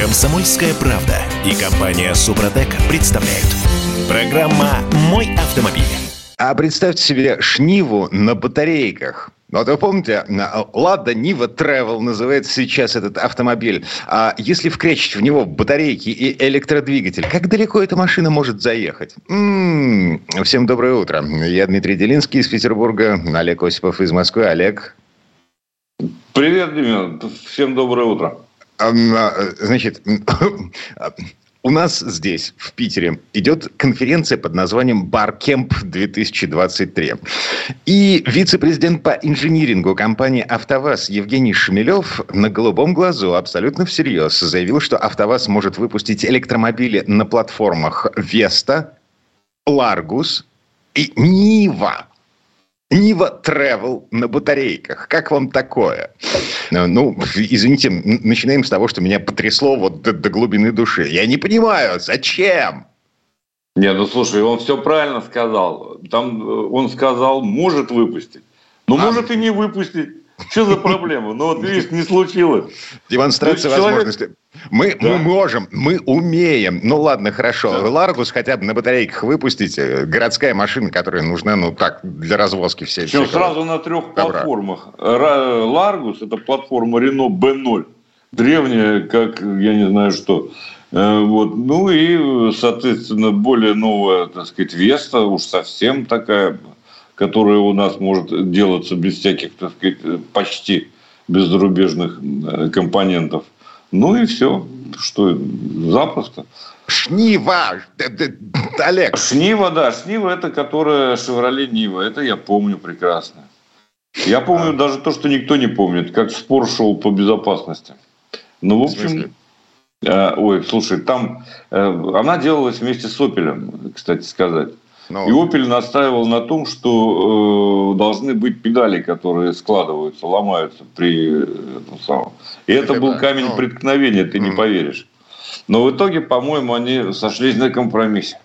Комсомольская правда и компания Супротек представляют. Программа «Мой автомобиль». А представьте себе шниву на батарейках. Вот вы помните, Лада Нива Travel называется сейчас этот автомобиль. А если вкречить в него батарейки и электродвигатель, как далеко эта машина может заехать? М-м-м. Всем доброе утро. Я Дмитрий Делинский из Петербурга, Олег Осипов из Москвы. Олег. Привет, Демьян. Всем доброе утро. А, значит, у нас здесь, в Питере, идет конференция под названием «Баркемп 2023». И вице-президент по инжинирингу компании «АвтоВАЗ» Евгений Шмелев на голубом глазу абсолютно всерьез заявил, что «АвтоВАЗ» может выпустить электромобили на платформах «Веста», «Ларгус» и «Нива». Нива Travel на батарейках. Как вам такое? Э, ну, извините, начинаем с того, что меня потрясло вот до, до глубины души. Я не понимаю, зачем? Не, ну слушай, он все правильно сказал. Там э, он сказал, может выпустить. Но а... может и не выпустить. Что за проблема? Ну вот видишь, не случилось. Демонстрация человек... возможности. Мы, да. мы можем, мы умеем. Ну ладно, хорошо. Да. Ларгус хотя бы на батарейках выпустите. Городская машина, которая нужна, ну так, для развозки всей. Причем сразу на трех добра. платформах. Ларгус – это платформа Renault B0. Древняя, как я не знаю что. Э, вот. Ну и, соответственно, более новая, так сказать, Веста, уж совсем такая, которая у нас может делаться без всяких, так сказать, почти безрубежных э, компонентов – ну и все. Что, запросто. Шнива, Олег. Шнива, да. Шнива это которая Шевроле Нива. Это я помню прекрасно. Я помню а. даже то, что никто не помнит, как спор шел по безопасности. Ну, в общем, в э, ой, слушай, там э, она делалась вместе с Опелем, кстати сказать. Ну, и Opel настаивал на том, что э, должны быть педали, которые складываются, ломаются при этом самом. И это, это был камень ну, преткновения, ты не поверишь. Но в итоге, по-моему, они сошлись на компромиссе.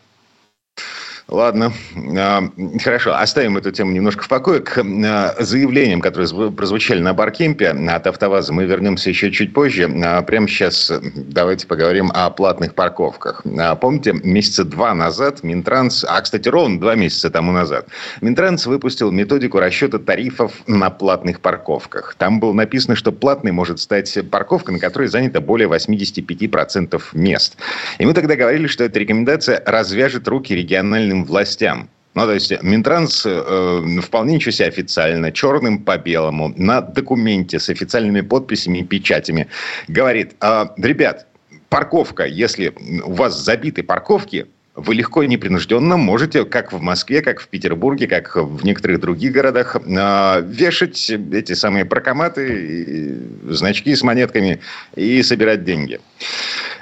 Ладно, а, хорошо, оставим эту тему немножко в покое. К а, заявлениям, которые прозвучали на Баркемпе от АвтоВАЗа, мы вернемся еще чуть позже. А, прямо сейчас давайте поговорим о платных парковках. Помните, месяца два назад Минтранс, а, кстати, ровно два месяца тому назад, Минтранс выпустил методику расчета тарифов на платных парковках. Там было написано, что платной может стать парковка, на которой занято более 85% мест. И мы тогда говорили, что эта рекомендация развяжет руки региональным федеральным властям. Ну, то есть Минтранс э, вполне ничего себе официально, черным по белому, на документе с официальными подписями и печатями говорит, э, ребят, парковка, если у вас забиты парковки, вы легко и непринужденно можете, как в Москве, как в Петербурге, как в некоторых других городах, э, вешать эти самые прокоматы, значки с монетками и собирать деньги.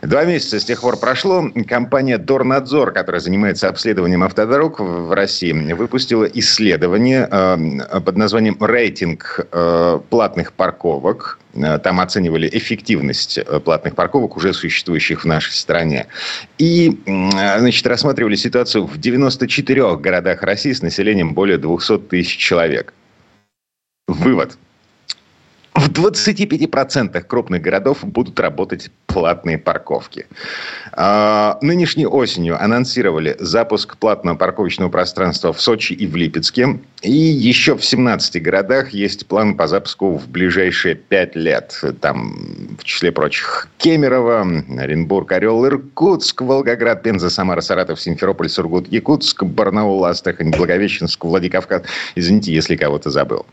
Два месяца с тех пор прошло. Компания Дорнадзор, которая занимается обследованием автодорог в России, выпустила исследование э, под названием «Рейтинг э, платных парковок». Э, там оценивали эффективность платных парковок, уже существующих в нашей стране. И, значит, рассматривали ситуацию в 94 городах России с населением более 200 тысяч человек. Вывод – в 25% крупных городов будут работать платные парковки. А, нынешней осенью анонсировали запуск платного парковочного пространства в Сочи и в Липецке. И еще в 17 городах есть план по запуску в ближайшие 5 лет. Там, в числе прочих, Кемерово, Оренбург, Орел, Иркутск, Волгоград, Пенза, Самара, Саратов, Симферополь, Сургут, Якутск, Барнаул, Астрахань, Благовещенск, Владикавказ. Извините, если кого-то забыл.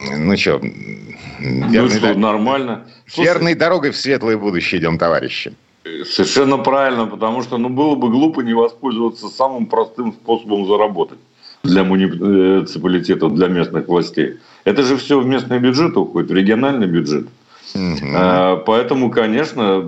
Ну что, ну что, нормально. Верной дорогой в светлое будущее идем, товарищи. Совершенно правильно, потому что ну, было бы глупо не воспользоваться самым простым способом заработать для муниципалитетов, для местных властей. Это же все в местный бюджет уходит, в региональный бюджет. Угу. Поэтому, конечно,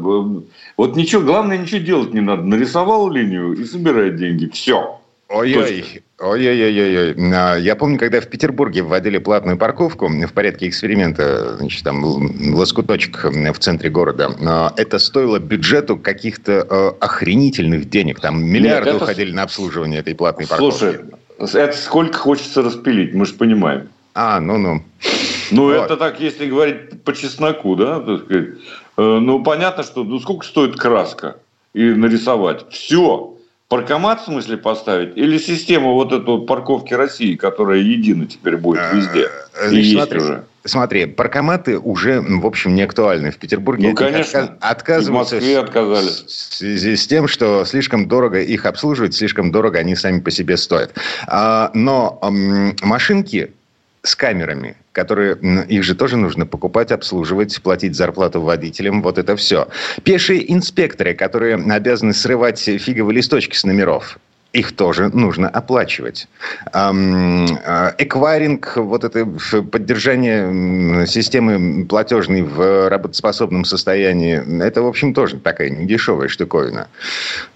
вот ничего, главное, ничего делать не надо. Нарисовал линию и собирает деньги. Все. Ой-ой, ой-ой-ой-ой. А, я помню, когда в Петербурге вводили платную парковку в порядке эксперимента, значит, там лоскуточек в центре города, а, это стоило бюджету каких-то э, охренительных денег. Там миллиарды Нет, это... уходили на обслуживание этой платной парковки. Слушай, это сколько хочется распилить, мы же понимаем. А, ну-ну. Ну, вот. это так, если говорить по чесноку, да, так сказать. Э, ну, понятно, что ну, сколько стоит краска и нарисовать. Все. Паркомат в смысле поставить? Или систему вот эту вот парковки России, которая едина теперь будет э, везде? Значит, и есть уже. Смотри, паркоматы уже, в общем, не актуальны. В Петербурге ну, конечно, отказываются в отказались. в связи с тем, что слишком дорого их обслуживать, слишком дорого они сами по себе стоят. А, но машинки с камерами, которые их же тоже нужно покупать, обслуживать, платить зарплату водителям, вот это все. Пешие инспекторы, которые обязаны срывать фиговые листочки с номеров их тоже нужно оплачивать. А, эквайринг, вот это поддержание системы платежной в работоспособном состоянии, это, в общем, тоже такая недешевая штуковина.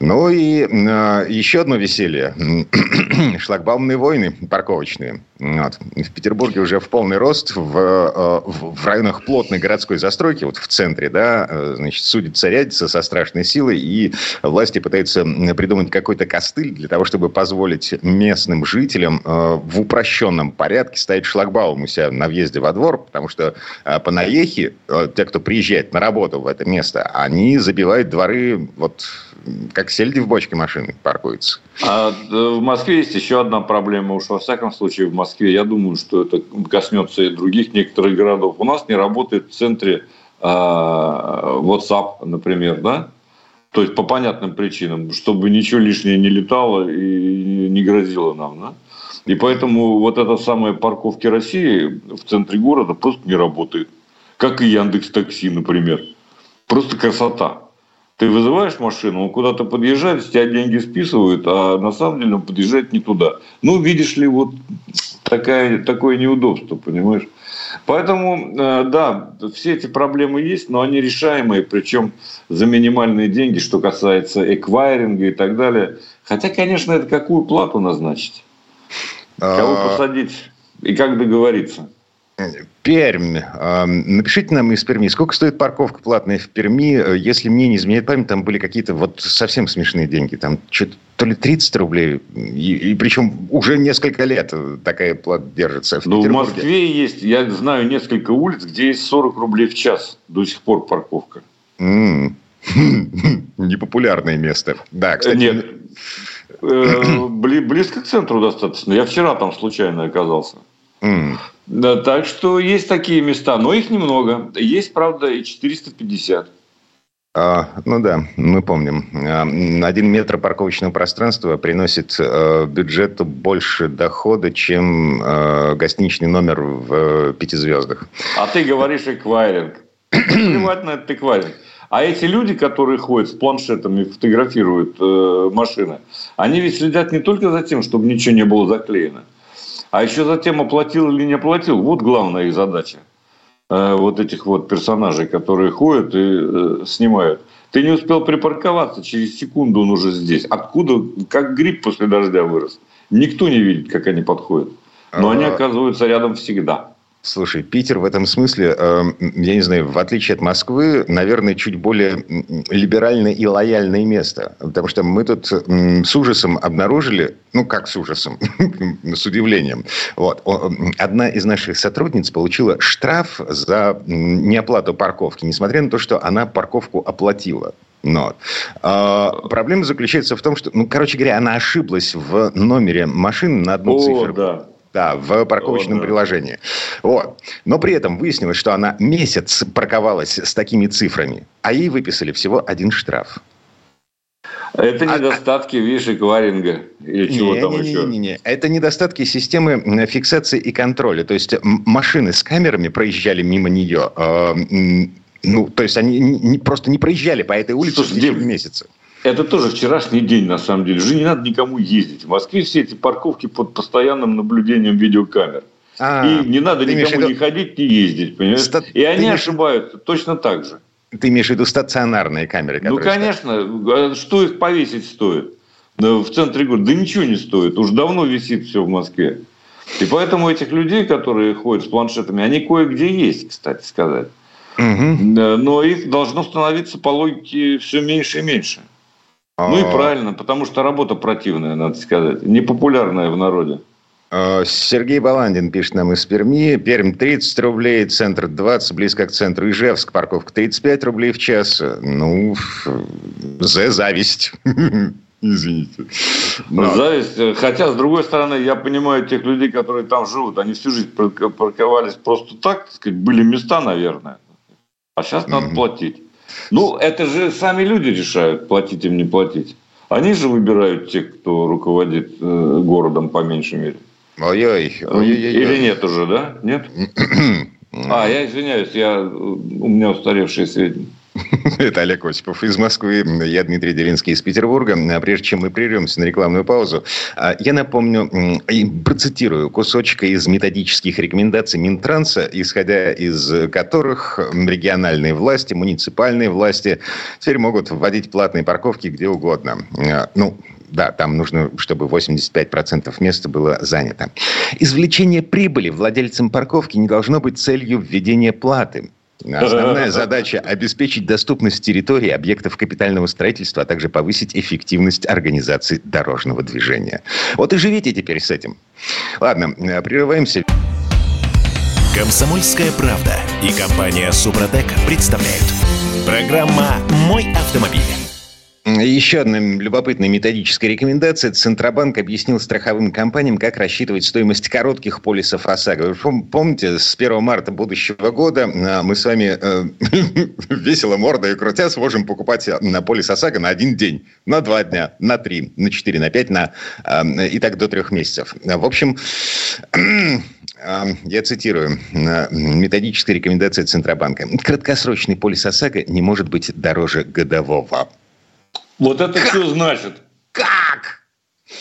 Ну и а, еще одно веселье. Шлагбаумные войны парковочные. Вот. В Петербурге уже в полный рост, в, а, в районах плотной городской застройки, вот в центре, да, значит, судится рядится со страшной силой, и власти пытаются придумать какой-то костыль для того, чтобы позволить местным жителям э, в упрощенном порядке ставить шлагбаум у себя на въезде во двор, потому что э, по наехе, э, те, кто приезжает на работу в это место, они забивают дворы вот как сельди в бочке машины паркуются. А в Москве есть еще одна проблема. Уж во всяком случае в Москве, я думаю, что это коснется и других некоторых городов. У нас не работает в центре WhatsApp, например, да? То есть по понятным причинам, чтобы ничего лишнее не летало и не грозило нам. Да? И поэтому вот эта самая парковки России в центре города просто не работает. Как и Яндекс Такси, например. Просто красота. Ты вызываешь машину, он куда-то подъезжает, с тебя деньги списывают, а на самом деле он подъезжает не туда. Ну, видишь ли, вот такая, такое неудобство, понимаешь? Поэтому, э, да, все эти проблемы есть, но они решаемые, причем за минимальные деньги, что касается эквайринга и так далее. Хотя, конечно, это какую плату назначить? Кого а. посадить и как договориться? Пермь. Напишите нам из Перми, сколько стоит парковка платная в Перми? Если мне не изменяет память, там были какие-то вот совсем смешные деньги. Там что-то то ли 30 рублей, и, и причем уже несколько лет такая плата держится. В ну, в Москве есть, я знаю несколько улиц, где есть 40 рублей в час до сих пор парковка. Непопулярное место. Да, кстати. Нет, э, близко к центру достаточно. Я вчера там случайно оказался. Да, так что есть такие места, но их немного. Есть, правда, и 450. А, ну да, мы помним. А, один метр парковочного пространства приносит э, бюджету больше дохода, чем э, гостиничный номер в э, пяти звездах. А ты говоришь эквайринг. Плевать на этот эквайринг. А эти люди, которые ходят с планшетами, фотографируют э, машины, они ведь следят не только за тем, чтобы ничего не было заклеено, а еще затем оплатил или не оплатил. Вот главная их задача. Э, вот этих вот персонажей, которые ходят и э, снимают. Ты не успел припарковаться, через секунду он уже здесь. Откуда, как гриб после дождя вырос. Никто не видит, как они подходят. Но они а. оказываются рядом всегда. Слушай, Питер в этом смысле, э, я не знаю, в отличие от Москвы, наверное, чуть более либеральное и лояльное место. Потому что мы тут с ужасом обнаружили, ну как с ужасом, с удивлением. Вот. Одна из наших сотрудниц получила штраф за неоплату парковки, несмотря на то, что она парковку оплатила. Но а, проблема заключается в том, что, ну, короче говоря, она ошиблась в номере машины на одну О, цифру. Да. Да, в парковочном О, да. приложении. Вот. Но при этом выяснилось, что она месяц парковалась с такими цифрами, а ей выписали всего один штраф. Это а, недостатки, а, видишь, эквайринга или чего не, там не, еще? Не, не, не. Это недостатки системы фиксации и контроля. То есть машины с камерами проезжали мимо нее. Э, ну, то есть они не, просто не проезжали по этой улице Слушай, в месяце. Это тоже вчерашний день, на самом деле. Уже не надо никому ездить. В Москве все эти парковки под постоянным наблюдением видеокамер. А, и не надо никому виду... не ходить, не ездить, понимаешь? Ста... И они имеешь... ошибаются точно так же. Ты имеешь в виду стационарные камеры? Ну, конечно. Стоят? Что их повесить стоит? В центре города. Да ничего не стоит. Уже давно висит все в Москве. И поэтому этих людей, которые ходят с планшетами, они кое-где есть, кстати сказать. Угу. Но их должно становиться по логике все меньше и меньше. Ну и а. правильно, потому что работа противная, надо сказать, непопулярная в народе. Э, Сергей Баландин пишет нам из Перми. Пермь 30 рублей, центр 20, близко к центру Ижевск, парковка 35 рублей в час. Ну, за зависть. Извините. Но... Зависть. Хотя, с другой стороны, я понимаю тех людей, которые там живут. Они всю жизнь парковались просто так, так сказать, были места, наверное. А сейчас надо mm-hmm. платить. Ну, это же сами люди решают, платить им, не платить. Они же выбирают тех, кто руководит э, городом, по меньшей мере. Ой-ой. Или нет уже, да? Нет? а, я извиняюсь, я, у меня устаревшие сведения. Это Олег Осипов из Москвы. Я Дмитрий Делинский из Петербурга. А прежде чем мы прервемся на рекламную паузу, а, я напомню и процитирую кусочек из методических рекомендаций Минтранса, исходя из которых региональные власти, муниципальные власти теперь могут вводить платные парковки где угодно. А, ну, да, там нужно, чтобы 85% места было занято. Извлечение прибыли владельцам парковки не должно быть целью введения платы. Основная задача – обеспечить доступность территории объектов капитального строительства, а также повысить эффективность организации дорожного движения. Вот и живите теперь с этим. Ладно, прерываемся. Комсомольская правда и компания «Супротек» представляют. Программа «Мой автомобиль». Еще одна любопытная методическая рекомендация. Центробанк объяснил страховым компаниям, как рассчитывать стоимость коротких полисов ОСАГО. Вы помните, с 1 марта будущего года а, мы с вами э, весело мордой крутя сможем покупать э, на полис ОСАГО на один день, на два дня, на три, на четыре, на пять, на, э, и так до трех месяцев. В общем, я цитирую методическая рекомендация Центробанка. Краткосрочный полис ОСАГО не может быть дороже годового. Вот это как? что значит? Как?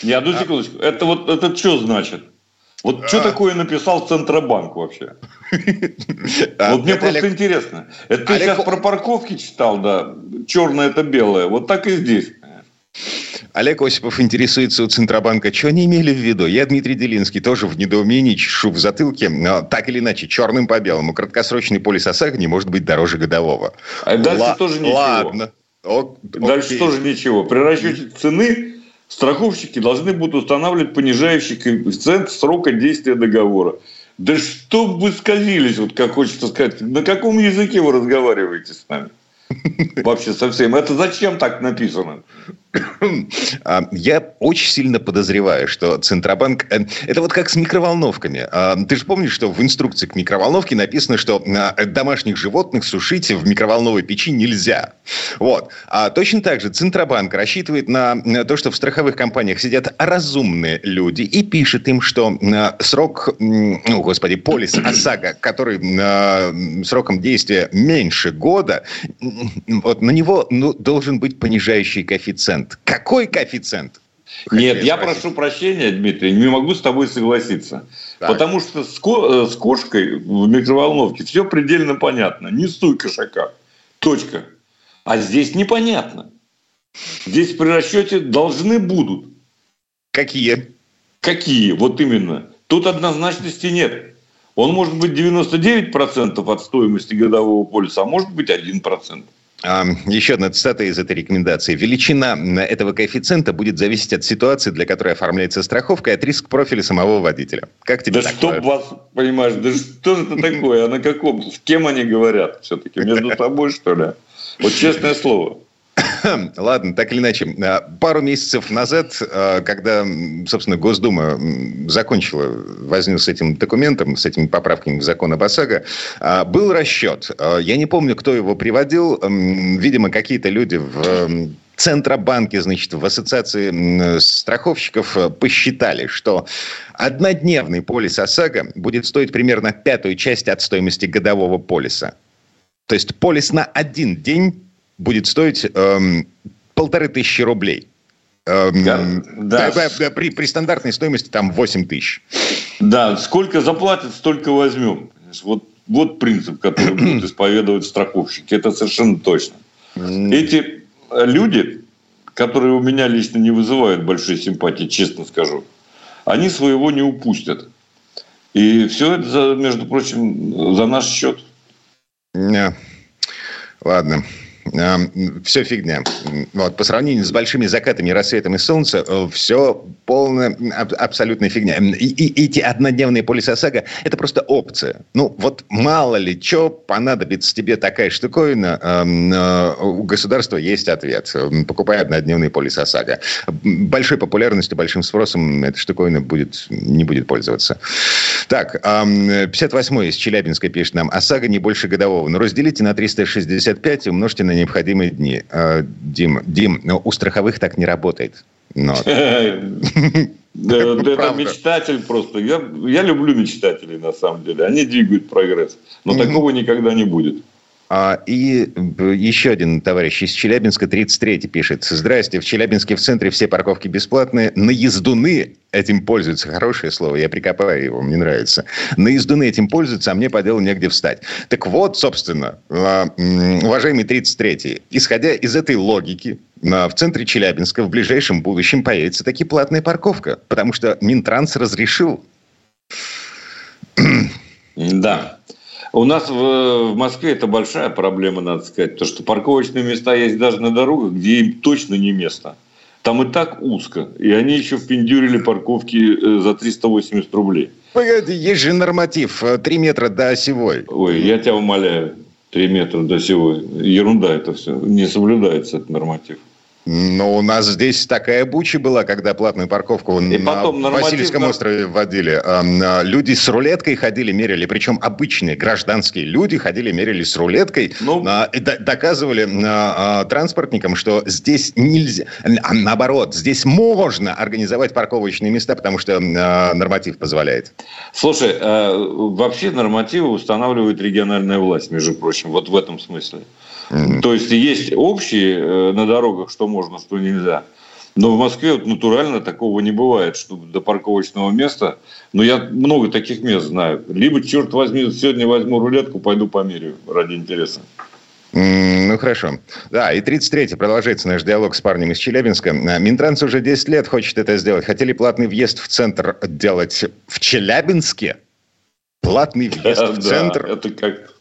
Не, одну а... секундочку. Это вот это что значит? Вот а... что такое написал Центробанк вообще? Вот мне просто интересно. Это ты сейчас про парковки читал, да? Черное это белое. Вот так и здесь. Олег Осипов интересуется у Центробанка, что они имели в виду. Я, Дмитрий Делинский, тоже в недоумении, чешу в затылке. Но так или иначе, черным по белому, краткосрочный полис ОСАГО не может быть дороже годового. А дальше Ла- тоже ничего. Ладно. Ок, Дальше окей. тоже ничего. При расчете цены страховщики должны будут устанавливать понижающий коэффициент срока действия договора. Да что вы сказились, вот как хочется сказать, на каком языке вы разговариваете с нами? Вообще совсем. Это зачем так написано? А, я очень сильно подозреваю, что Центробанк... Э, это вот как с микроволновками. А, ты же помнишь, что в инструкции к микроволновке написано, что а, домашних животных сушить в микроволновой печи нельзя. Вот. А точно так же Центробанк рассчитывает на то, что в страховых компаниях сидят разумные люди и пишет им, что срок, ну, господи, полис ОСАГО, который сроком действия меньше года, вот на него ну, должен быть понижающий коэффициент. Какой коэффициент? Нет, я прошу прощения, Дмитрий, не могу с тобой согласиться. Так. Потому что с, ко- э, с кошкой в микроволновке все предельно понятно. Не суй кошака. Точка. А здесь непонятно. Здесь при расчете должны будут. Какие? Какие? Вот именно. Тут однозначности нет. Он может быть 99% от стоимости годового полиса, а может быть 1%. Еще одна цитата из этой рекомендации. Величина этого коэффициента будет зависеть от ситуации, для которой оформляется страховка, и от риск профиля самого водителя. Как тебе да что вас, понимаешь, да что же это такое? А на каком? С кем они говорят все-таки? Между собой, что ли? Вот честное слово. Ладно, так или иначе. А, пару месяцев назад, а, когда, собственно, Госдума закончила возню с этим документом, с этими поправками в закон об ОСАГО, а, был расчет. Я не помню, кто его приводил. Видимо, какие-то люди в Центробанке, значит, в ассоциации страховщиков посчитали, что однодневный полис ОСАГО будет стоить примерно пятую часть от стоимости годового полиса. То есть полис на один день будет стоить эм, полторы тысячи рублей. Эм, да, да. При, при, при стандартной стоимости там 8 тысяч. Да, сколько заплатят, столько возьмем. Вот, вот принцип, который будут исповедовать страховщики. Это совершенно точно. Эти люди, которые у меня лично не вызывают большой симпатии, честно скажу, они своего не упустят. И все это, между прочим, за наш счет. Не. Ладно. Все фигня. Вот, по сравнению с большими закатами, рассветами солнца, э, все полная, абсолютная фигня. И, и эти однодневные полис ОСАГО – это просто опция. Ну, вот мало ли что понадобится тебе такая штуковина, э, у государства есть ответ. Покупай однодневный полис ОСАГО. Большой популярностью, большим спросом эта штуковина будет, не будет пользоваться. Так, 58-й из Челябинска пишет нам. ОСАГО не больше годового. Но разделите на 365 и умножьте на необходимые дни. А, Дим, Дим, но у страховых так не работает. Это мечтатель просто. Я, я люблю мечтателей, на самом деле. Они двигают прогресс. Но такого никогда не будет. А, и еще один товарищ из Челябинска, 33-й, пишет. Здрасте, в Челябинске в центре все парковки бесплатные. На ездуны этим пользуются. Хорошее слово, я прикопаю его, мне нравится. На ездуны этим пользуются, а мне по делу негде встать. Так вот, собственно, а, уважаемый 33-й, исходя из этой логики, в центре Челябинска в ближайшем будущем появится таки платная парковка, потому что Минтранс разрешил. Да. У нас в, в Москве это большая проблема, надо сказать, то что парковочные места есть даже на дорогах, где им точно не место. Там и так узко, и они еще впендюрили парковки э, за 380 рублей. Есть же норматив 3 э, метра до осевой. Ой, я тебя умоляю, 3 метра до осевой. Ерунда это все. Не соблюдается этот норматив. Ну, у нас здесь такая буча была, когда платную парковку и на потом Васильевском острове вводили. А, люди с рулеткой ходили, мерили. Причем обычные гражданские люди ходили, мерили с рулеткой. Ну, и доказывали а, транспортникам, что здесь нельзя. А наоборот, здесь можно организовать парковочные места, потому что норматив позволяет. Слушай, вообще нормативы устанавливает региональная власть, между прочим. Вот в этом смысле. То есть есть общие э, на дорогах, что можно, что нельзя. Но в Москве вот натурально такого не бывает, что до парковочного места. Но я много таких мест знаю. Либо, черт возьми, сегодня возьму рулетку, пойду померяю ради интереса. Ну, хорошо. Да, и 33-й продолжается наш диалог с парнем из Челябинска. Минтранс уже 10 лет хочет это сделать. Хотели платный въезд в центр делать в Челябинске? Платный въезд в центр? это как...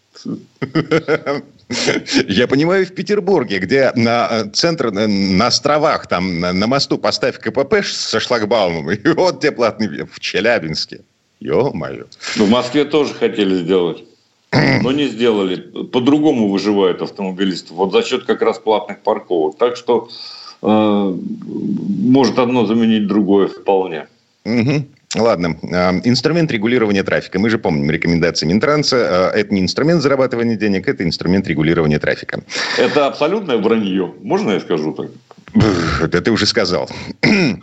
Я понимаю, в Петербурге, где на э, центр, э, на островах, там на, мосту поставь КПП со шлагбаумом, и вот тебе платный в Челябинске. Ё-моё. Ну, в Москве тоже хотели сделать. Но не сделали. По-другому выживают автомобилисты. Вот за счет как раз платных парковок. Так что э, может одно заменить другое вполне. Угу. Ладно, а, инструмент регулирования трафика. Мы же помним рекомендации Минтранса. А, это не инструмент зарабатывания денег, это инструмент регулирования трафика. Это абсолютное вранье. Можно я скажу так? Да ты уже сказал.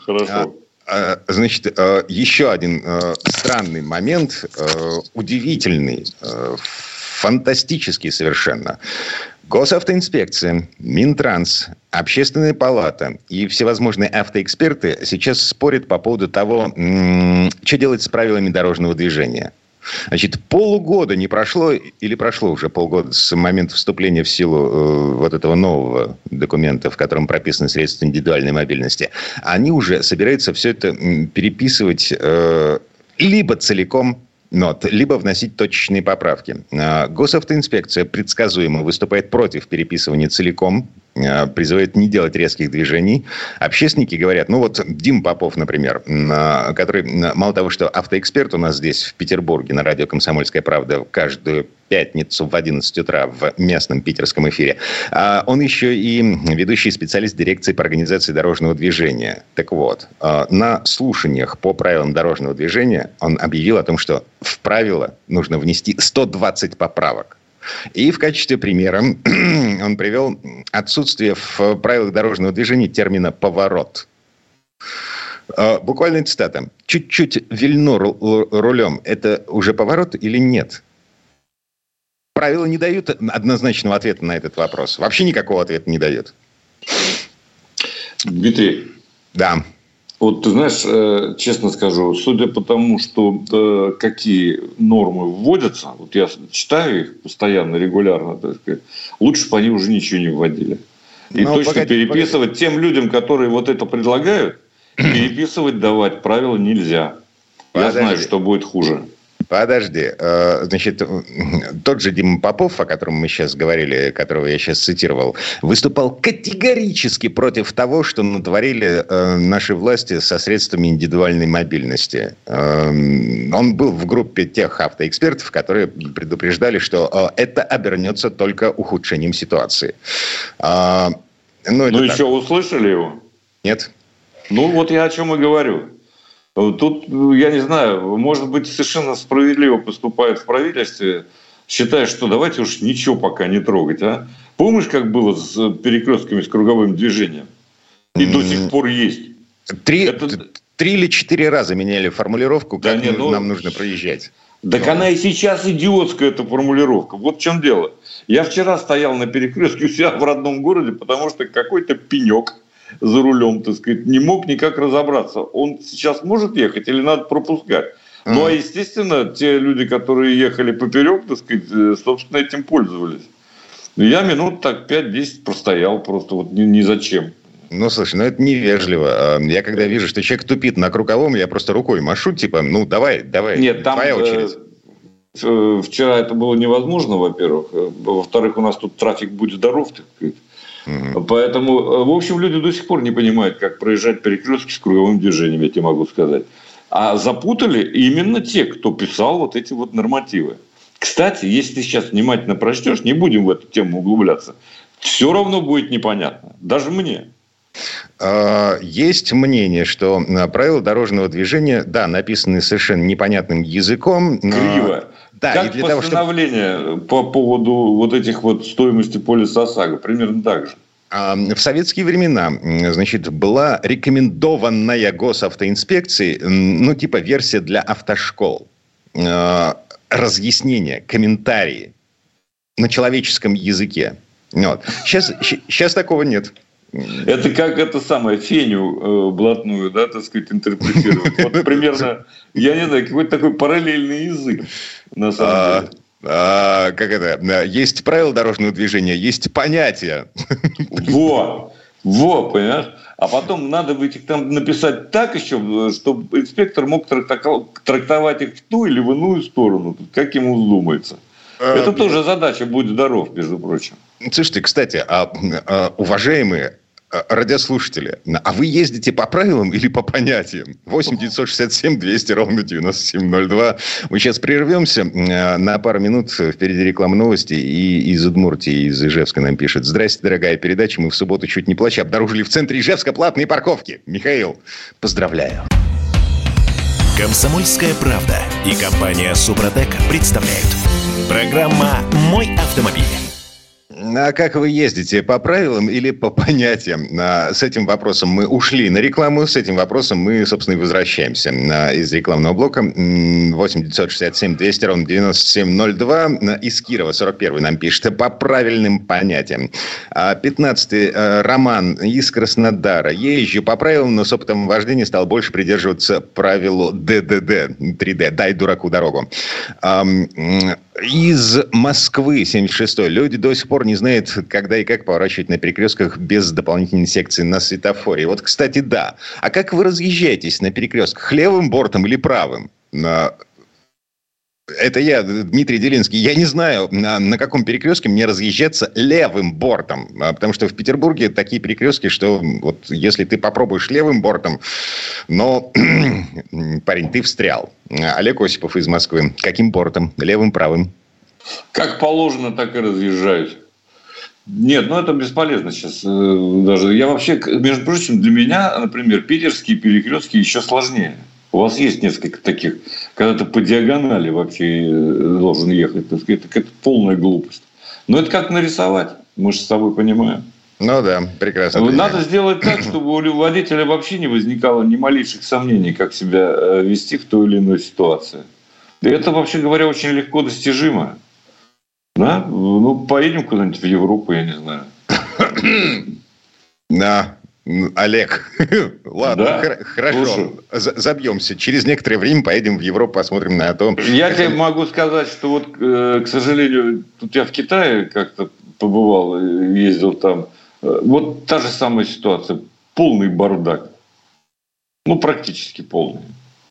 Хорошо. А, значит, еще один странный момент, удивительный, фантастический совершенно. Госавтоинспекция, Минтранс, Общественная палата и всевозможные автоэксперты сейчас спорят по поводу того, что делать с правилами дорожного движения. Значит, полугода не прошло, или прошло уже полгода с момента вступления в силу э, вот этого нового документа, в котором прописаны средства индивидуальной мобильности. Они уже собираются все это переписывать э, либо целиком нот, либо вносить точечные поправки. А, госавтоинспекция предсказуемо выступает против переписывания целиком, призывает не делать резких движений. Общественники говорят, ну вот Дим Попов, например, а, который мало того, что автоэксперт у нас здесь в Петербурге на радио «Комсомольская правда» каждую пятницу в 11 утра в местном питерском эфире. А он еще и ведущий специалист дирекции по организации дорожного движения. Так вот, а, на слушаниях по правилам дорожного движения он объявил о том, что в правила нужно внести 120 поправок. И в качестве примера он привел отсутствие в правилах дорожного движения термина «поворот». А, буквальная цитата. «Чуть-чуть вильну рулем – это уже поворот или нет?» правила не дают однозначного ответа на этот вопрос. Вообще никакого ответа не дают. Дмитрий. Да. Вот ты знаешь, э, честно скажу, судя по тому, что какие нормы вводятся, вот я читаю их постоянно, регулярно, так сказать, лучше бы они уже ничего не вводили. И Но ну, точно погоди, переписывать погоди. тем людям, которые вот это предлагают, переписывать давать правила нельзя. Я знаю, что будет хуже. Подожди. Э, значит, тот же Дима Попов, о котором мы сейчас говорили, которого я сейчас цитировал, выступал категорически против того, что натворили э, наши власти со средствами индивидуальной мобильности. Эм, он был в группе тех автоэкспертов, которые предупреждали, что это обернется только ухудшением ситуации. А, ну, ну еще услышали его? Нет. Ну, вот я о чем и говорю. Тут, я не знаю, может быть, совершенно справедливо поступает в правительстве, считая, что давайте уж ничего пока не трогать. А? Помнишь, как было с перекрестками, с круговым движением? И до сих пор есть. Три, Это... три или четыре раза меняли формулировку, как да, нет, ну... нам нужно проезжать. Так Но... она и сейчас идиотская, эта формулировка. Вот в чем дело. Я вчера стоял на перекрестке у себя в родном городе, потому что какой-то пенек за рулем, так сказать, не мог никак разобраться. Он сейчас может ехать или надо пропускать? Mm. Ну, а, естественно, те люди, которые ехали поперек, так сказать, э, собственно, этим пользовались. Я минут так 5-10 простоял просто вот ни, ни зачем. Ну, слушай, ну это невежливо. А, я когда вижу, что человек тупит на круговом, я просто рукой машу, типа, ну, давай, давай, Нет, там, твоя очередь. Э, вчера это было невозможно, во-первых. Э, во-вторых, у нас тут трафик будет здоров, так сказать. Угу. Поэтому, э, в общем, люди до сих пор не понимают, как проезжать перекрестки с круговым движением, я тебе могу сказать. А запутали именно те, кто писал вот эти вот нормативы. Кстати, если ты сейчас внимательно прочтешь, не будем в эту тему углубляться, все равно будет непонятно. Даже мне. А, есть мнение, что э, правила дорожного движения, да, написаны совершенно непонятным языком. Криво. Да, как и для постановление того, чтобы... по поводу вот этих вот стоимости полиса ОСАГО? Примерно так же. А, в советские времена, значит, была рекомендованная госавтоинспекцией, ну, типа версия для автошкол. А, разъяснения, комментарии на человеческом языке. Вот. Сейчас, сейчас такого нет. Это как это самое, феню э, блатную, да, так сказать, интерпретировать. Вот примерно, я не знаю, какой-то такой параллельный язык, на самом а, деле. А, как это? Есть правила дорожного движения, есть понятия. Во, во, понимаешь? А потом надо быть их там написать так еще, чтобы инспектор мог трактовать их в ту или в иную сторону, как ему вздумается. А, Это тоже задача «Будь здоров», между прочим. Слушайте, кстати, а, а уважаемые Э, радиослушатели, а вы ездите по правилам или по понятиям? 8 967 200 ровно 9702. Мы сейчас прервемся э, на пару минут. Впереди реклама новости. И из Удмуртии, из Ижевска нам пишет. Здрасте, дорогая передача. Мы в субботу чуть не плача обнаружили в центре Ижевска платные парковки. Михаил, поздравляю. Комсомольская правда и компания Супротек представляют. Программа «Мой автомобиль». А как вы ездите, по правилам или по понятиям? А, с этим вопросом мы ушли на рекламу, с этим вопросом мы, собственно, и возвращаемся а, из рекламного блока. 8 967 200 ровно 9702. Из Кирова 41 нам пишет по правильным понятиям. 15 Роман из Краснодара. Езжу по правилам, но с опытом вождения стал больше придерживаться правилу ДДД, 3D, дай дураку дорогу. Из Москвы 76 Люди до сих пор не знают, когда и как поворачивать на перекрестках без дополнительной секции на светофоре. Вот, кстати, да. А как вы разъезжаетесь на перекрестках? Левым бортом или правым? Это я, Дмитрий Делинский. Я не знаю, на, на каком перекрестке мне разъезжаться левым бортом. А, потому что в Петербурге такие перекрестки, что вот если ты попробуешь левым бортом, но, парень, ты встрял. Олег Осипов из Москвы. Каким бортом? Левым, правым? Как положено, так и разъезжаюсь. Нет, ну это бесполезно сейчас. Э, даже я вообще, между прочим, для меня, например, питерские перекрестки еще сложнее. У вас есть несколько таких, когда ты по диагонали вообще э, должен ехать. Так сказать, это полная глупость. Но это как нарисовать. Мы же с тобой понимаем. Ну да, прекрасно. Надо понимаю. сделать так, чтобы у водителя вообще не возникало ни малейших сомнений, как себя э, вести в той или иной ситуации. И это, вообще говоря, очень легко достижимо. Да? Ну, поедем куда-нибудь в Европу, я не знаю. Да, Олег, ладно, да? хорошо, Слушай. забьемся. Через некоторое время поедем в Европу, посмотрим на то. Я как... тебе могу сказать, что вот, э, к сожалению, тут я в Китае как-то побывал, ездил там. Э, вот та же самая ситуация, полный бардак. Ну, практически полный.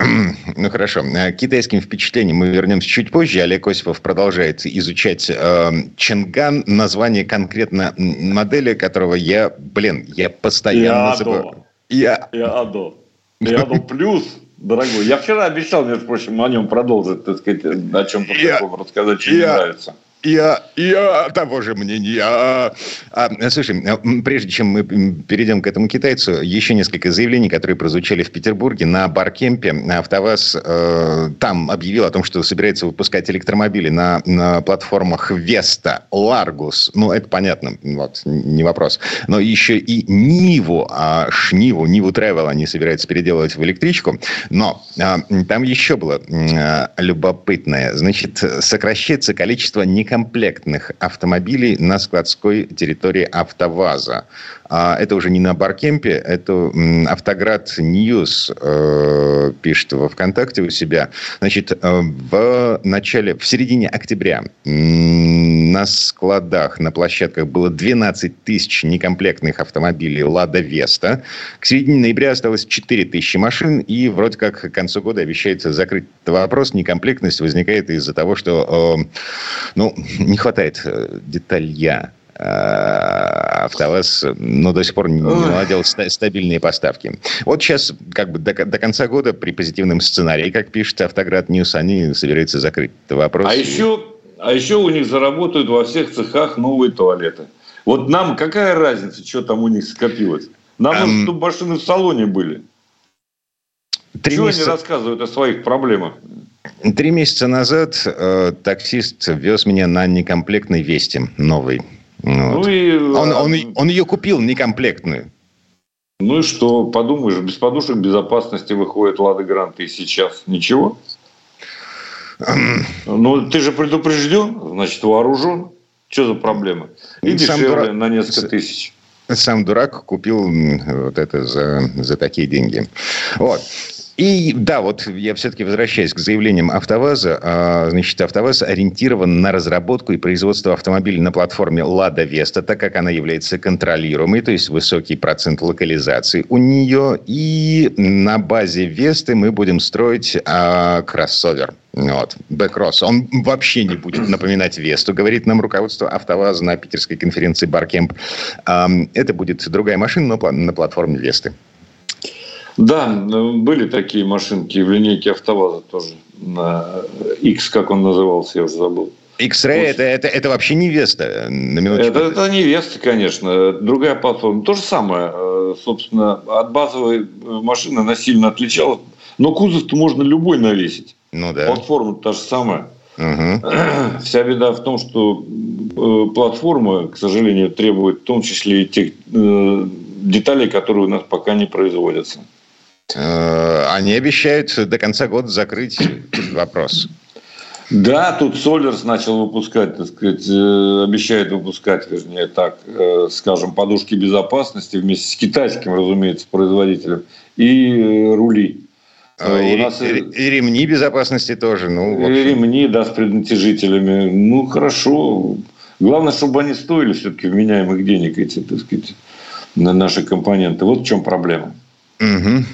Ну хорошо. К китайским впечатлениям мы вернемся чуть позже. Олег Осипов продолжает изучать э, Ченган, название конкретно модели, которого я, блин, я постоянно забываю. Я... Иадо. Иадо плюс, дорогой. Я вчера обещал, между прочим, о нем продолжить, так сказать, о чем-то таком рассказать, что мне нравится. Я, я того же мнения. А, а, слушай, а, прежде чем мы перейдем к этому китайцу, еще несколько заявлений, которые прозвучали в Петербурге на Баркемпе. АвтоВАЗ э, там объявил о том, что собирается выпускать электромобили на, на платформах Веста, Ларгус. Ну, это понятно, вот, не вопрос. Но еще и Ниву, а Шниву, Ниву Travel они собираются переделывать в электричку. Но а, там еще было а, любопытное. Значит, сокращается количество не некомплектных автомобилей на складской территории АвтоВАЗа. А это уже не на Баркемпе, это Автоград News э, пишет во ВКонтакте у себя. Значит, э, в начале, в середине октября на складах, на площадках было 12 тысяч некомплектных автомобилей «Лада Веста». К середине ноября осталось 4 тысячи машин, и вроде как к концу года обещается закрыть этот вопрос. Некомплектность возникает из-за того, что э, ну, не хватает э, деталей, АвтоВАЗ, но до сих пор не наладил стабильные поставки. Вот сейчас, как бы до, до конца года, при позитивном сценарии, как пишет Автоград News, они собираются закрыть этот вопрос. А еще, а еще у них заработают во всех цехах новые туалеты. Вот нам какая разница, что там у них скопилось? Нам нужно, um, чтобы машины в салоне были. Три Чего месяца... они рассказывают о своих проблемах? Три месяца назад э, таксист вез меня на некомплектной Вести новой. Вот. Ну и... он, он, он ее купил некомплектную. Ну и что, подумаешь, без подушек безопасности выходит Лада Грант и сейчас ничего? Ну, ты же предупрежден, значит, вооружен. Что за проблема? И Сам дешевле дурак... на несколько тысяч. Сам дурак купил вот это за, за такие деньги. Вот. И да, вот я все-таки возвращаюсь к заявлениям АвтоВАЗа. А, значит, АвтоВАЗ ориентирован на разработку и производство автомобилей на платформе «Лада Веста», так как она является контролируемой, то есть высокий процент локализации у нее. И на базе Весты мы будем строить а, кроссовер. Вот, Бэкросс. Он вообще не будет напоминать Весту, говорит нам руководство АвтоВАЗа на питерской конференции Баркемп. Это будет другая машина, но на платформе Весты. Да, были такие машинки в линейке АвтоВАЗа тоже. На X, как он назывался, я уже забыл. X-Ray это, это, это вообще не Веста, на минуточку. Это, это не Веста, конечно. Другая платформа. То же самое. Э, собственно, от базовой машины она сильно отличалась. Но кузов-то можно любой навесить. Ну да. Платформа та же самая. Угу. Вся беда в том, что э, платформа, к сожалению, требует в том числе и тех э, деталей, которые у нас пока не производятся. Э, они обещают до конца года закрыть вопрос. Да, тут Солерс начал выпускать, так сказать, э, обещает выпускать, вернее, так, э, скажем, подушки безопасности вместе с китайским, разумеется, производителем и рули. И, нас... и, ремни безопасности тоже. Ну, общем... И ремни, да, с преднатяжителями. Ну, хорошо. Главное, чтобы они стоили все-таки вменяемых денег, эти, так сказать, на наши компоненты. Вот в чем проблема. Угу.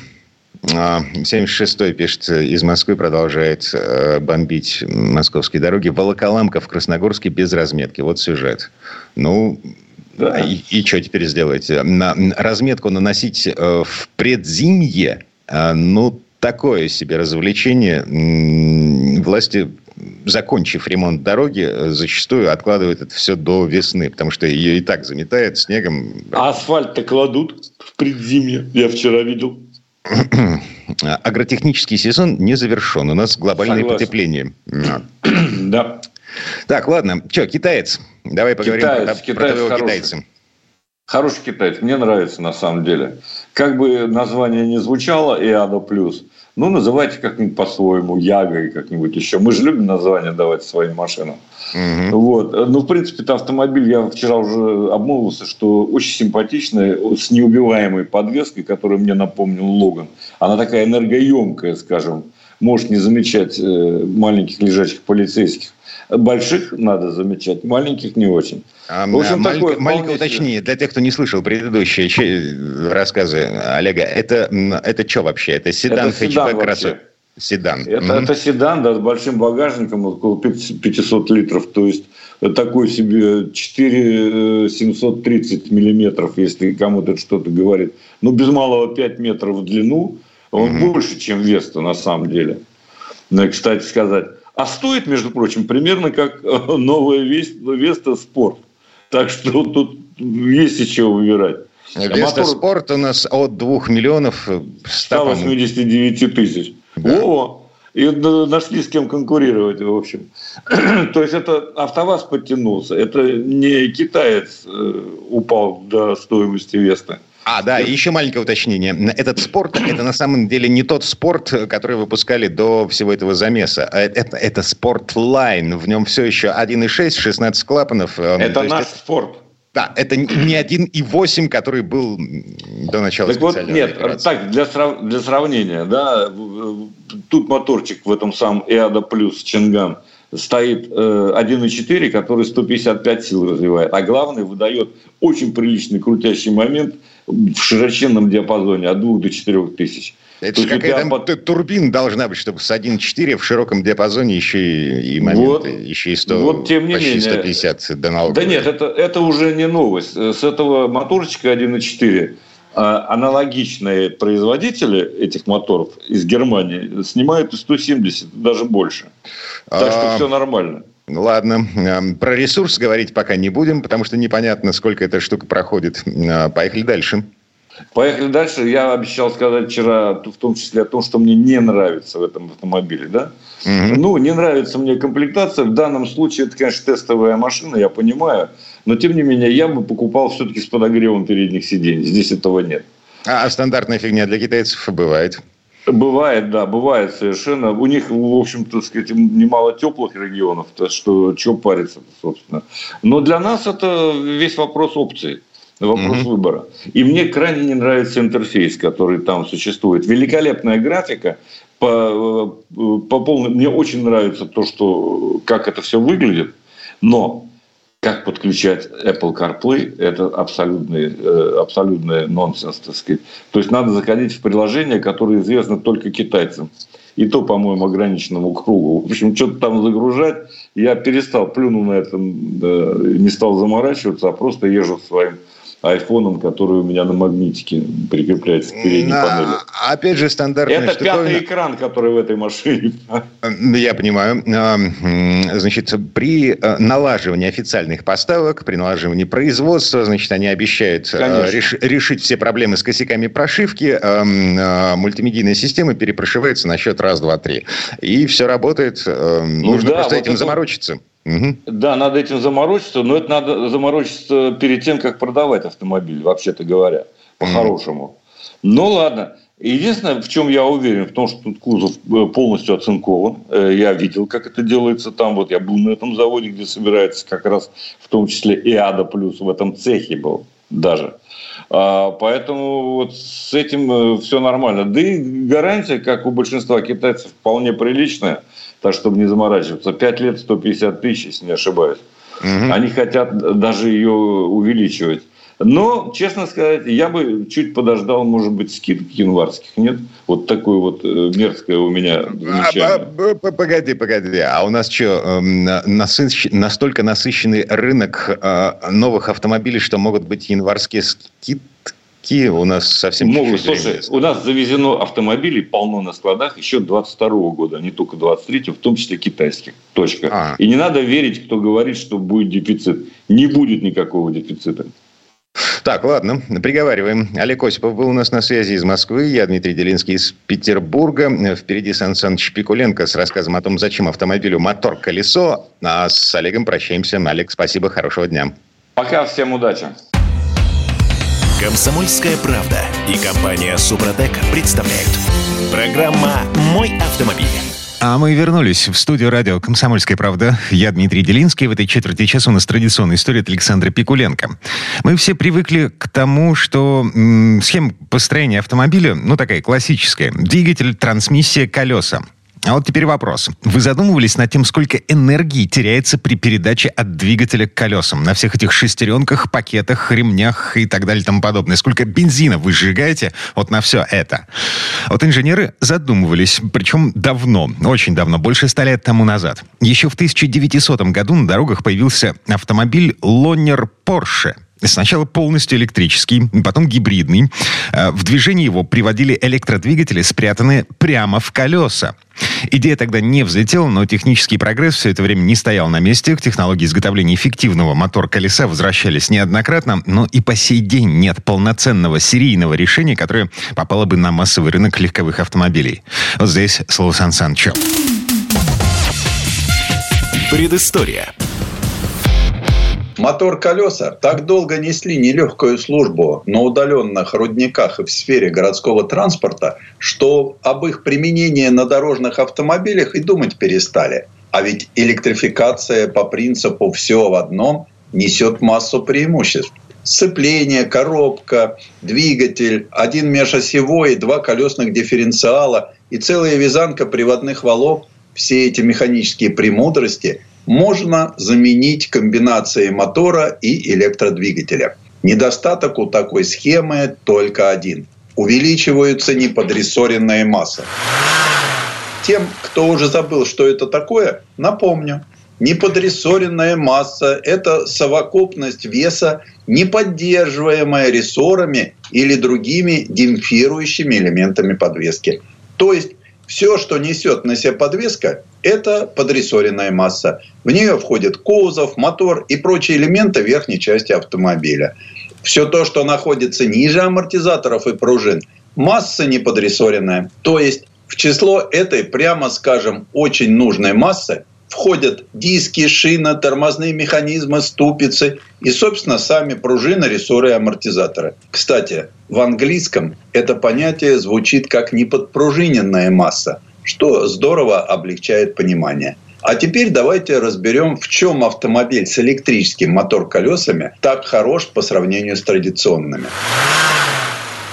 76-й пишет, из Москвы продолжает э, бомбить московские дороги. Волоколамка в Красногорске без разметки. Вот сюжет. Ну, да. и, и что теперь сделаете? На, разметку наносить э, в предзимье, э, ну, такое себе развлечение. Власти, закончив ремонт дороги, зачастую откладывают это все до весны, потому что ее и так заметает снегом. А асфальт-то кладут в предзимье, я вчера видел. Агротехнический сезон не завершен. У нас глобальное Согласен. потепление. Да. Так, ладно. Что, китаец? Давай поговорим китаец, про, китаец про твоего китайца. Хороший китаец. Мне нравится на самом деле. Как бы название не звучало, Иада Плюс, ну, называйте как-нибудь по-своему, Ягой как-нибудь еще. Мы же любим название давать своим машинам. Угу. Вот. Ну, в принципе, это автомобиль, я вчера уже обмолвился, что очень симпатичный, с неубиваемой подвеской, которую мне напомнил Логан. Она такая энергоемкая, скажем. Может не замечать э, маленьких лежачих полицейских. Больших надо замечать, маленьких не очень. А, в общем, маленько, такое маленькое уточнение для тех, кто не слышал предыдущие рассказы Олега. Это, это что вообще? Это седан, это хэтчбэк, кроссовер? Седан. Это, mm-hmm. это седан, да, с большим багажником, около 500 литров. То есть такой себе 4730 миллиметров, если кому-то что-то говорит. Ну, без малого 5 метров в длину. Он mm-hmm. больше, чем Веста на самом деле. Ну, кстати сказать. А стоит, между прочим, примерно как новая Веста Спорт. Так что тут есть из чего выбирать. Веста Мотор... Спорт у нас от 2 миллионов 189 тысяч. Да. О, и нашли с кем конкурировать, в общем. То есть это АвтоВАЗ подтянулся. Это не китаец э, упал до стоимости Веста. А, да, и еще маленькое уточнение. Этот спорт, это на самом деле не тот спорт, который выпускали до всего этого замеса. А это, это спортлайн. В нем все еще 1.6, 16 клапанов. Эм, это наш это... спорт. Да, это не один и восемь, который был до начала так вот, Нет, операции. так, для, срав... для сравнения, да, тут моторчик в этом самом EADA Плюс Чинган стоит э, 1.4, который 155 сил развивает, а главное выдает очень приличный крутящий момент в широченном диапазоне от 2 до 4 тысяч. Это же какая-то под... турбина должна быть, чтобы с 1.4 в широком диапазоне еще и, и моменты, вот, еще и 100, вот, тем не почти менее, 150 до налога. Да нет, это, это уже не новость. С этого моторчика 1.4 а, аналогичные производители этих моторов из Германии снимают и 170, даже больше. Так что а... все нормально. Ладно, про ресурс говорить пока не будем, потому что непонятно, сколько эта штука проходит. А, поехали дальше. Поехали дальше. Я обещал сказать вчера в том числе о том, что мне не нравится в этом автомобиле. Да? Угу. Ну, не нравится мне комплектация. В данном случае это, конечно, тестовая машина, я понимаю. Но, тем не менее, я бы покупал все-таки с подогревом передних сидений. Здесь этого нет. А стандартная фигня для китайцев бывает? Бывает, да, бывает совершенно. У них, в общем-то, сказать, немало теплых регионов, то что что париться, собственно. Но для нас это весь вопрос опций. Вопрос угу. выбора. И мне крайне не нравится интерфейс, который там существует. Великолепная графика. По, по полной... Мне очень нравится то, что, как это все выглядит. Но как подключать Apple CarPlay, это абсолютный, э, абсолютный нонсенс, так сказать. То есть надо заходить в приложение, которое известно только китайцам. И то, по-моему, ограниченному кругу. В общем, что-то там загружать. Я перестал, плюнул на этом, не стал заморачиваться, а просто езжу своим айфоном, который у меня на магнитике прикрепляется к передней на, панели. Опять же, стандартная Это штуковина. пятый экран, который в этой машине. Я понимаю. А, значит, при э, налаживании официальных поставок, при налаживании производства, значит, они обещают э, реш, решить все проблемы с косяками прошивки. Э, мультимедийная система перепрошивается на счет раз, два, три. И все работает. Ну, Нужно да, просто вот этим это... заморочиться. Угу. Да, надо этим заморочиться, но это надо заморочиться перед тем, как продавать автомобиль, вообще-то говоря, по-хорошему. Угу. Ну ладно. Единственное, в чем я уверен, в том, что тут кузов э, полностью оцинкован. Э, я видел, как это делается там. Вот я был на этом заводе, где собирается как раз в том числе и Ада плюс в этом цехе был даже. А, поэтому вот с этим э, все нормально. Да и гарантия, как у большинства китайцев, вполне приличная так чтобы не заморачиваться. 5 лет 150 тысяч, если не ошибаюсь. Угу. Они хотят даже ее увеличивать. Но, честно сказать, я бы чуть подождал, может быть, скидок январских. Нет? Вот такое вот э, мерзкое у меня замечание. А, погоди, погоди. А у нас что, эм, насыщ... настолько насыщенный рынок э, новых автомобилей, что могут быть январские скидки? Какие у нас совсем Могут. Слушай, у нас завезено автомобилей полно на складах еще 22 года, а не только 23 в том числе китайских. Точка. А. И не надо верить, кто говорит, что будет дефицит. Не будет никакого дефицита. Так, ладно, приговариваем. Олег Осипов был у нас на связи из Москвы. Я Дмитрий Делинский из Петербурга. Впереди Сан Саныч Пикуленко с рассказом о том, зачем автомобилю мотор-колесо. А с Олегом прощаемся. Олег, спасибо, хорошего дня. Пока, всем удачи. Комсомольская правда и компания Супротек представляют. Программа «Мой автомобиль». А мы вернулись в студию радио «Комсомольская правда». Я Дмитрий Делинский. В этой четверти часа у нас традиционная история от Александра Пикуленко. Мы все привыкли к тому, что м, схема построения автомобиля, ну, такая классическая. Двигатель, трансмиссия, колеса. А вот теперь вопрос. Вы задумывались над тем, сколько энергии теряется при передаче от двигателя к колесам? На всех этих шестеренках, пакетах, ремнях и так далее и тому подобное. Сколько бензина вы сжигаете вот на все это? Вот инженеры задумывались, причем давно, очень давно, больше ста лет тому назад. Еще в 1900 году на дорогах появился автомобиль Лоннер Порше – Сначала полностью электрический, потом гибридный. Э, в движение его приводили электродвигатели, спрятанные прямо в колеса. Идея тогда не взлетела, но технический прогресс все это время не стоял на месте. К технологии изготовления эффективного мотор-колеса возвращались неоднократно, но и по сей день нет полноценного серийного решения, которое попало бы на массовый рынок легковых автомобилей. Вот здесь слово Сан Санчо. Предыстория. Мотор-колеса так долго несли нелегкую службу на удаленных рудниках и в сфере городского транспорта, что об их применении на дорожных автомобилях и думать перестали. А ведь электрификация по принципу «все в одном» несет массу преимуществ. Сцепление, коробка, двигатель, один межосевой, два колесных дифференциала и целая вязанка приводных валов – все эти механические премудрости можно заменить комбинацией мотора и электродвигателя. Недостаток у такой схемы только один. Увеличиваются неподрессоренные массы. Тем, кто уже забыл, что это такое, напомню. Неподрессоренная масса – это совокупность веса, не поддерживаемая рессорами или другими демпфирующими элементами подвески. То есть все, что несет на себе подвеска, это подрессоренная масса. В нее входит кузов, мотор и прочие элементы верхней части автомобиля. Все то, что находится ниже амортизаторов и пружин, масса неподрессоренная. То есть в число этой, прямо скажем, очень нужной массы входят диски, шина, тормозные механизмы, ступицы и, собственно, сами пружины, рессоры и амортизаторы. Кстати, в английском это понятие звучит как неподпружиненная масса, что здорово облегчает понимание. А теперь давайте разберем, в чем автомобиль с электрическим мотор-колесами так хорош по сравнению с традиционными.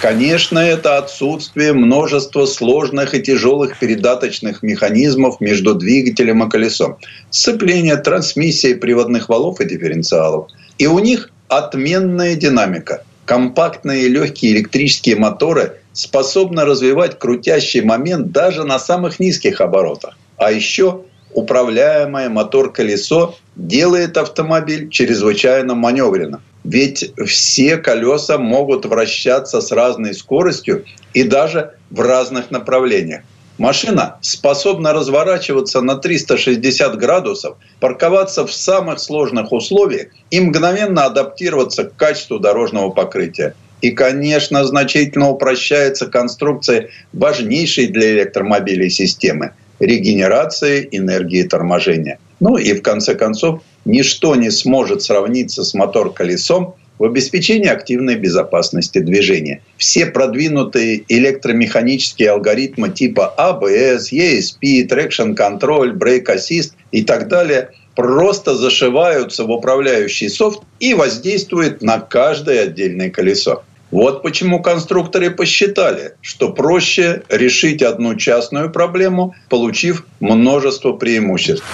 Конечно, это отсутствие множества сложных и тяжелых передаточных механизмов между двигателем и колесом. Сцепление, трансмиссия приводных валов и дифференциалов. И у них отменная динамика. Компактные и легкие электрические моторы способны развивать крутящий момент даже на самых низких оборотах. А еще управляемое мотор-колесо делает автомобиль чрезвычайно маневренным. Ведь все колеса могут вращаться с разной скоростью и даже в разных направлениях. Машина способна разворачиваться на 360 градусов, парковаться в самых сложных условиях и мгновенно адаптироваться к качеству дорожного покрытия. И, конечно, значительно упрощается конструкция важнейшей для электромобилей системы – регенерации энергии торможения. Ну и в конце концов, ничто не сможет сравниться с мотор-колесом в обеспечении активной безопасности движения. Все продвинутые электромеханические алгоритмы типа ABS, ESP, Traction Control, Brake Assist и так далее просто зашиваются в управляющий софт и воздействуют на каждое отдельное колесо. Вот почему конструкторы посчитали, что проще решить одну частную проблему, получив множество преимуществ.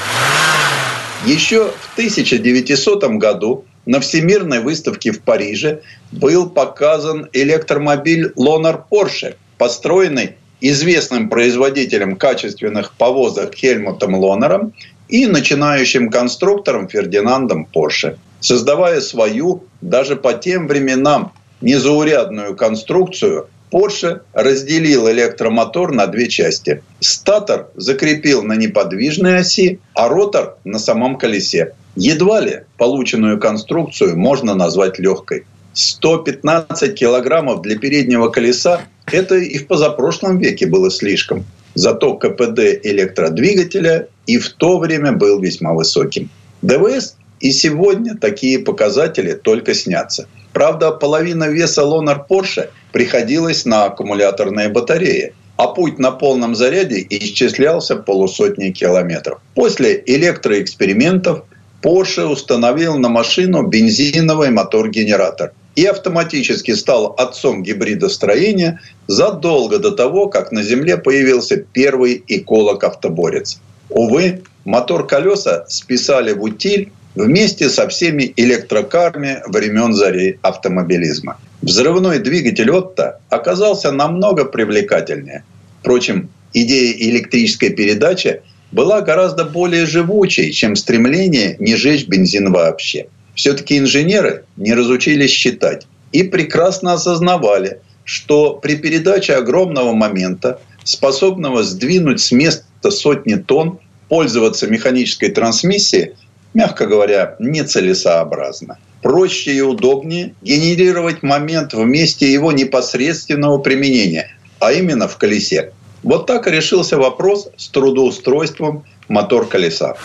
Еще в 1900 году на Всемирной выставке в Париже был показан электромобиль Лонар Порше, построенный известным производителем качественных повозок Хельмутом Лонером и начинающим конструктором Фердинандом Порше. Создавая свою, даже по тем временам, незаурядную конструкцию, Porsche разделил электромотор на две части. Статор закрепил на неподвижной оси, а ротор на самом колесе. Едва ли полученную конструкцию можно назвать легкой. 115 килограммов для переднего колеса – это и в позапрошлом веке было слишком. Зато КПД электродвигателя и в то время был весьма высоким. ДВС и сегодня такие показатели только снятся. Правда, половина веса Лонар Порше приходилось на аккумуляторные батареи, а путь на полном заряде исчислялся полусотни километров. После электроэкспериментов Porsche установил на машину бензиновый мотор-генератор. и автоматически стал отцом гибридостроения задолго до того, как на Земле появился первый эколог-автоборец. Увы, мотор-колеса списали в утиль вместе со всеми электрокарами времен зари автомобилизма. Взрывной двигатель Отто оказался намного привлекательнее. Впрочем, идея электрической передачи была гораздо более живучей, чем стремление не жечь бензин вообще. Все-таки инженеры не разучились считать и прекрасно осознавали, что при передаче огромного момента, способного сдвинуть с места сотни тонн, пользоваться механической трансмиссией, мягко говоря, нецелесообразно. Проще и удобнее генерировать момент в месте его непосредственного применения, а именно в колесе. Вот так и решился вопрос с трудоустройством мотор-колеса.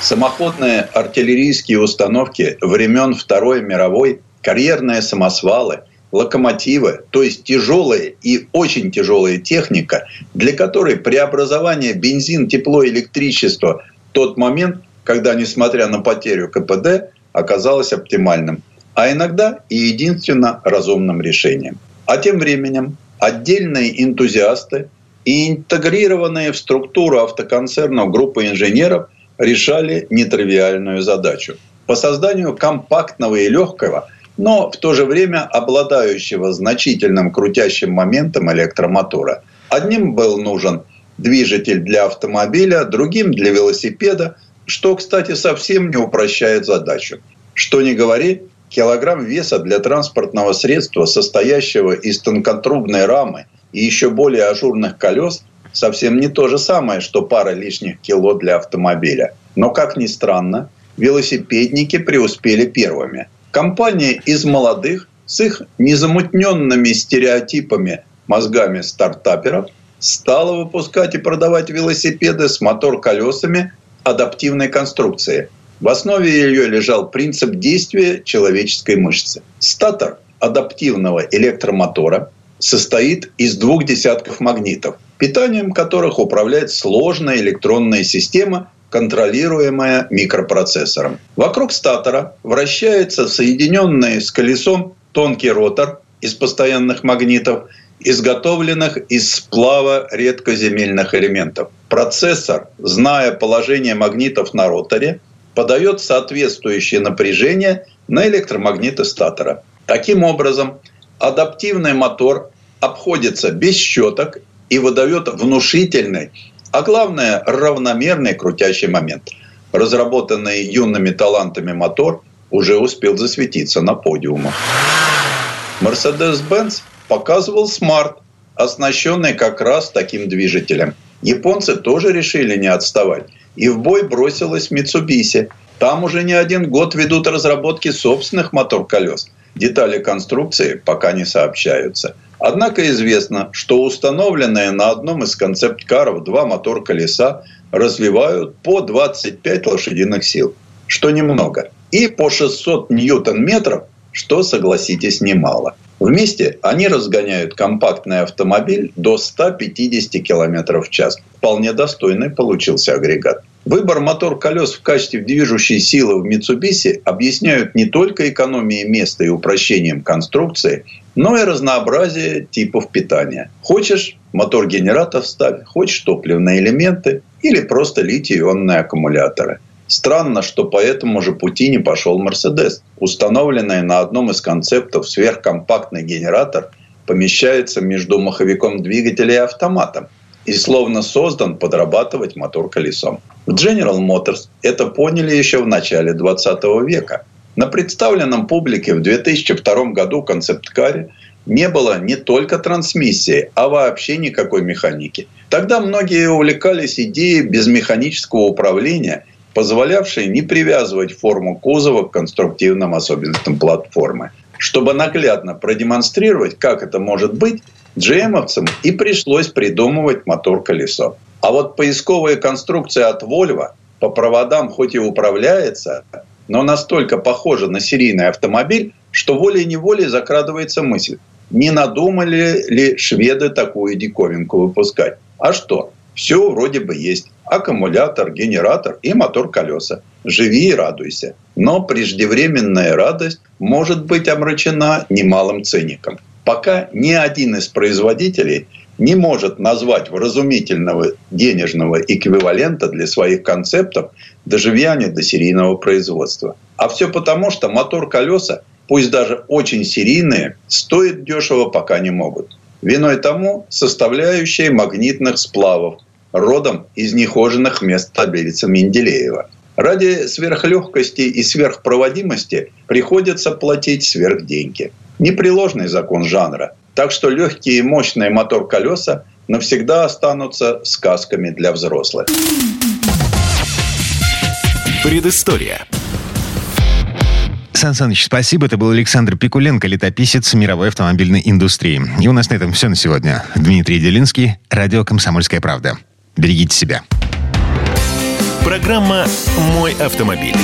Самоходные артиллерийские установки времен Второй мировой, карьерные самосвалы, локомотивы, то есть тяжелая и очень тяжелая техника, для которой преобразование бензин, тепло, электричество тот момент, когда, несмотря на потерю КПД, оказалось оптимальным, а иногда и единственно разумным решением. А тем временем отдельные энтузиасты и интегрированные в структуру автоконцернов группы инженеров решали нетривиальную задачу по созданию компактного и легкого, но в то же время обладающего значительным крутящим моментом электромотора. Одним был нужен движитель для автомобиля, другим для велосипеда, что, кстати, совсем не упрощает задачу. Что не говори, килограмм веса для транспортного средства, состоящего из тонкотрубной рамы и еще более ажурных колес, совсем не то же самое, что пара лишних кило для автомобиля. Но, как ни странно, велосипедники преуспели первыми. Компания из молодых с их незамутненными стереотипами мозгами стартаперов стала выпускать и продавать велосипеды с мотор-колесами адаптивной конструкции – в основе ее лежал принцип действия человеческой мышцы. Статор адаптивного электромотора состоит из двух десятков магнитов, питанием которых управляет сложная электронная система, контролируемая микропроцессором. Вокруг статора вращается соединенный с колесом тонкий ротор из постоянных магнитов, изготовленных из сплава редкоземельных элементов. Процессор, зная положение магнитов на роторе, подает соответствующее напряжение на электромагниты статора. Таким образом, адаптивный мотор обходится без щеток и выдает внушительный, а главное равномерный крутящий момент. Разработанный юными талантами мотор уже успел засветиться на подиумах. Mercedes-Benz показывал смарт, оснащенный как раз таким движителем. Японцы тоже решили не отставать и в бой бросилась Mitsubishi. Там уже не один год ведут разработки собственных мотор-колес. Детали конструкции пока не сообщаются. Однако известно, что установленные на одном из концепт-каров два мотор-колеса развивают по 25 лошадиных сил, что немного, и по 600 ньютон-метров, что, согласитесь, немало. Вместе они разгоняют компактный автомобиль до 150 км в час. Вполне достойный получился агрегат. Выбор мотор-колес в качестве движущей силы в Mitsubishi объясняют не только экономией места и упрощением конструкции, но и разнообразие типов питания. Хочешь мотор-генератор ставь, хочешь топливные элементы или просто литий-ионные аккумуляторы. Странно, что по этому же пути не пошел Мерседес. Установленный на одном из концептов сверхкомпактный генератор помещается между маховиком двигателя и автоматом и словно создан подрабатывать мотор колесом. В General Motors это поняли еще в начале 20 века. На представленном публике в 2002 году концепт-каре не было не только трансмиссии, а вообще никакой механики. Тогда многие увлекались идеей безмеханического управления – позволявший не привязывать форму кузова к конструктивным особенностям платформы. Чтобы наглядно продемонстрировать, как это может быть, GM-овцам и пришлось придумывать мотор-колесо. А вот поисковая конструкция от Volvo по проводам хоть и управляется, но настолько похожа на серийный автомобиль, что волей-неволей закрадывается мысль, не надумали ли шведы такую диковинку выпускать. А что? Все вроде бы есть. Аккумулятор, генератор и мотор колеса. живи и радуйся. Но преждевременная радость может быть омрачена немалым ценником. Пока ни один из производителей не может назвать вразумительного денежного эквивалента для своих концептов, доживя они до серийного производства. А все потому, что мотор-колеса, пусть даже очень серийные, стоят дешево пока не могут. Виной тому составляющие магнитных сплавов, родом из нехоженных мест таблицы Менделеева. Ради сверхлегкости и сверхпроводимости приходится платить сверхденьги. Непреложный закон жанра. Так что легкие и мощные мотор-колеса навсегда останутся сказками для взрослых. Предыстория. Сан Саныч, спасибо. Это был Александр Пикуленко, летописец мировой автомобильной индустрии. И у нас на этом все на сегодня. Дмитрий Делинский, радио «Комсомольская правда». Берегите себя. Программа «Мой автомобиль».